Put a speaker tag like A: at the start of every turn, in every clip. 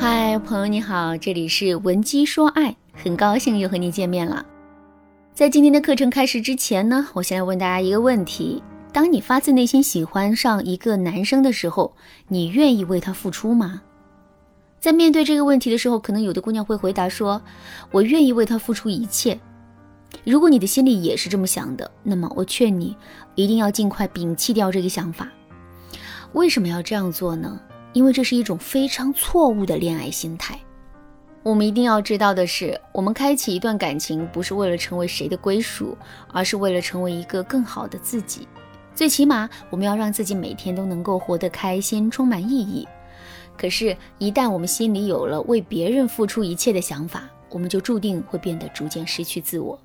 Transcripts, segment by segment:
A: 嗨，朋友你好，这里是文姬说爱，很高兴又和你见面了。在今天的课程开始之前呢，我先来问大家一个问题：当你发自内心喜欢上一个男生的时候，你愿意为他付出吗？在面对这个问题的时候，可能有的姑娘会回答说：“我愿意为他付出一切。”如果你的心里也是这么想的，那么我劝你一定要尽快摒弃掉这个想法。为什么要这样做呢？因为这是一种非常错误的恋爱心态。我们一定要知道的是，我们开启一段感情不是为了成为谁的归属，而是为了成为一个更好的自己。最起码，我们要让自己每天都能够活得开心，充满意义。可是，一旦我们心里有了为别人付出一切的想法，我们就注定会变得逐渐失去自我。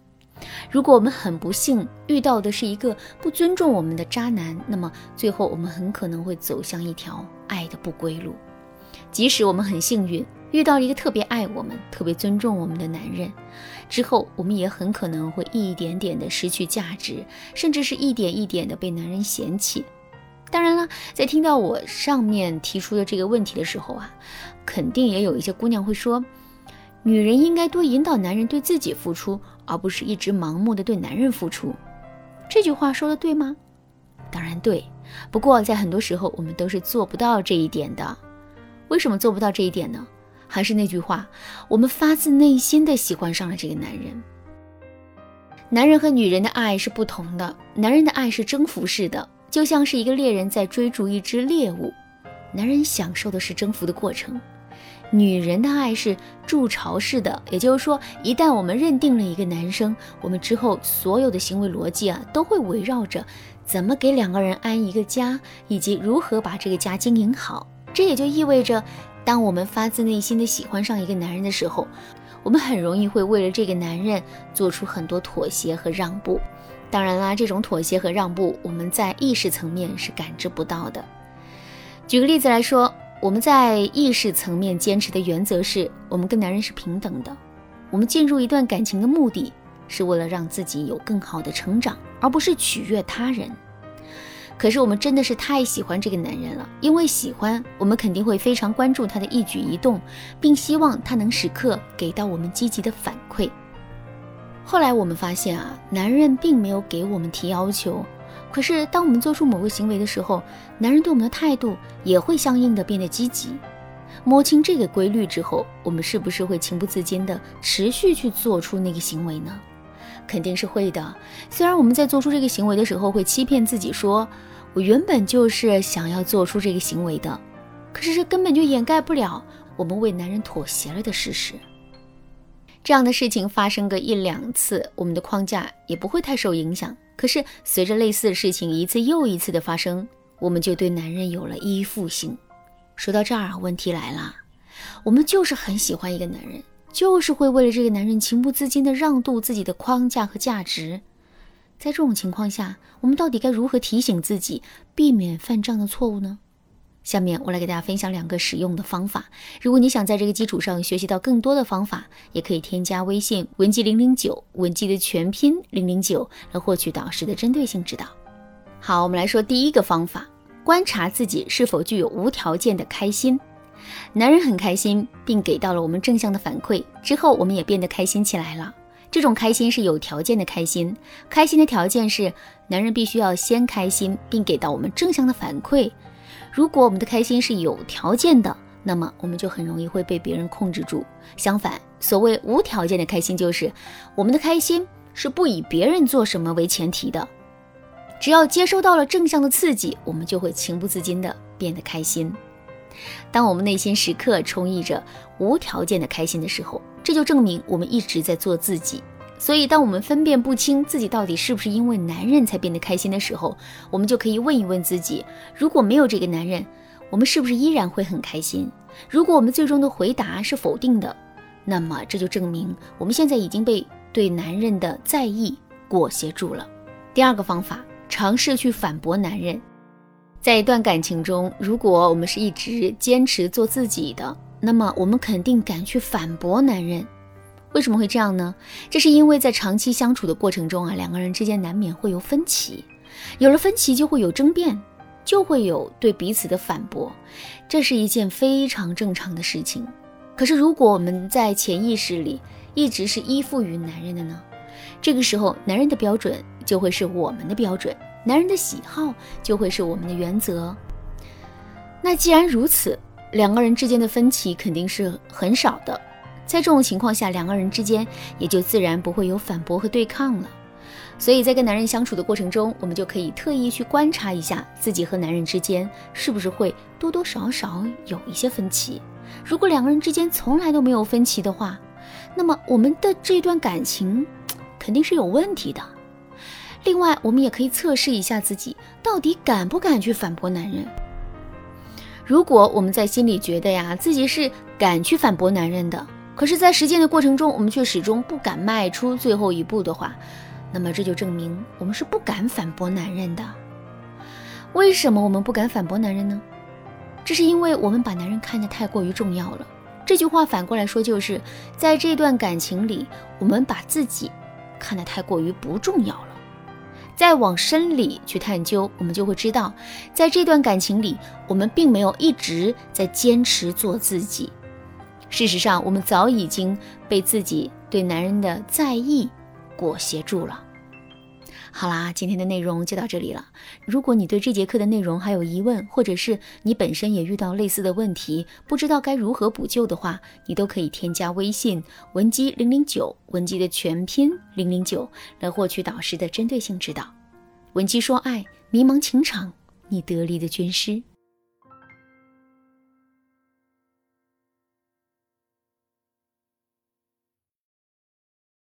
A: 如果我们很不幸遇到的是一个不尊重我们的渣男，那么最后我们很可能会走向一条爱的不归路。即使我们很幸运遇到了一个特别爱我们、特别尊重我们的男人，之后我们也很可能会一点点的失去价值，甚至是一点一点的被男人嫌弃。当然了，在听到我上面提出的这个问题的时候啊，肯定也有一些姑娘会说。女人应该多引导男人对自己付出，而不是一直盲目的对男人付出。这句话说的对吗？当然对。不过在很多时候，我们都是做不到这一点的。为什么做不到这一点呢？还是那句话，我们发自内心的喜欢上了这个男人。男人和女人的爱是不同的，男人的爱是征服式的，就像是一个猎人在追逐一只猎物，男人享受的是征服的过程。女人的爱是筑巢式的，也就是说，一旦我们认定了一个男生，我们之后所有的行为逻辑啊，都会围绕着怎么给两个人安一个家，以及如何把这个家经营好。这也就意味着，当我们发自内心的喜欢上一个男人的时候，我们很容易会为了这个男人做出很多妥协和让步。当然啦，这种妥协和让步，我们在意识层面是感知不到的。举个例子来说。我们在意识层面坚持的原则是，我们跟男人是平等的。我们进入一段感情的目的是为了让自己有更好的成长，而不是取悦他人。可是我们真的是太喜欢这个男人了，因为喜欢，我们肯定会非常关注他的一举一动，并希望他能时刻给到我们积极的反馈。后来我们发现啊，男人并没有给我们提要求。可是，当我们做出某个行为的时候，男人对我们的态度也会相应的变得积极。摸清这个规律之后，我们是不是会情不自禁的持续去做出那个行为呢？肯定是会的。虽然我们在做出这个行为的时候会欺骗自己说，我原本就是想要做出这个行为的，可是这根本就掩盖不了我们为男人妥协了的事实。这样的事情发生个一两次，我们的框架也不会太受影响。可是，随着类似的事情一次又一次的发生，我们就对男人有了依附性。说到这儿，问题来了，我们就是很喜欢一个男人，就是会为了这个男人情不自禁的让渡自己的框架和价值。在这种情况下，我们到底该如何提醒自己，避免犯这样的错误呢？下面我来给大家分享两个实用的方法。如果你想在这个基础上学习到更多的方法，也可以添加微信文姬零零九，文姬的全拼零零九，来获取导师的针对性指导。好，我们来说第一个方法，观察自己是否具有无条件的开心。男人很开心，并给到了我们正向的反馈之后，我们也变得开心起来了。这种开心是有条件的开心，开心的条件是男人必须要先开心，并给到我们正向的反馈。如果我们的开心是有条件的，那么我们就很容易会被别人控制住。相反，所谓无条件的开心，就是我们的开心是不以别人做什么为前提的。只要接收到了正向的刺激，我们就会情不自禁的变得开心。当我们内心时刻充溢着无条件的开心的时候，这就证明我们一直在做自己。所以，当我们分辨不清自己到底是不是因为男人才变得开心的时候，我们就可以问一问自己：如果没有这个男人，我们是不是依然会很开心？如果我们最终的回答是否定的，那么这就证明我们现在已经被对男人的在意裹挟住了。第二个方法，尝试去反驳男人。在一段感情中，如果我们是一直坚持做自己的，那么我们肯定敢去反驳男人。为什么会这样呢？这是因为在长期相处的过程中啊，两个人之间难免会有分歧，有了分歧就会有争辩，就会有对彼此的反驳，这是一件非常正常的事情。可是如果我们在潜意识里一直是依附于男人的呢？这个时候，男人的标准就会是我们的标准，男人的喜好就会是我们的原则。那既然如此，两个人之间的分歧肯定是很少的。在这种情况下，两个人之间也就自然不会有反驳和对抗了。所以在跟男人相处的过程中，我们就可以特意去观察一下自己和男人之间是不是会多多少少有一些分歧。如果两个人之间从来都没有分歧的话，那么我们的这段感情肯定是有问题的。另外，我们也可以测试一下自己到底敢不敢去反驳男人。如果我们在心里觉得呀自己是敢去反驳男人的，可是，在实践的过程中，我们却始终不敢迈出最后一步的话，那么这就证明我们是不敢反驳男人的。为什么我们不敢反驳男人呢？这是因为我们把男人看得太过于重要了。这句话反过来说，就是在这段感情里，我们把自己看得太过于不重要了。再往深里去探究，我们就会知道，在这段感情里，我们并没有一直在坚持做自己。事实上，我们早已经被自己对男人的在意裹挟住了。好啦，今天的内容就到这里了。如果你对这节课的内容还有疑问，或者是你本身也遇到类似的问题，不知道该如何补救的话，你都可以添加微信文姬零零九，文姬的全拼零零九，来获取导师的针对性指导。文姬说爱，迷茫情场，你得力的军师。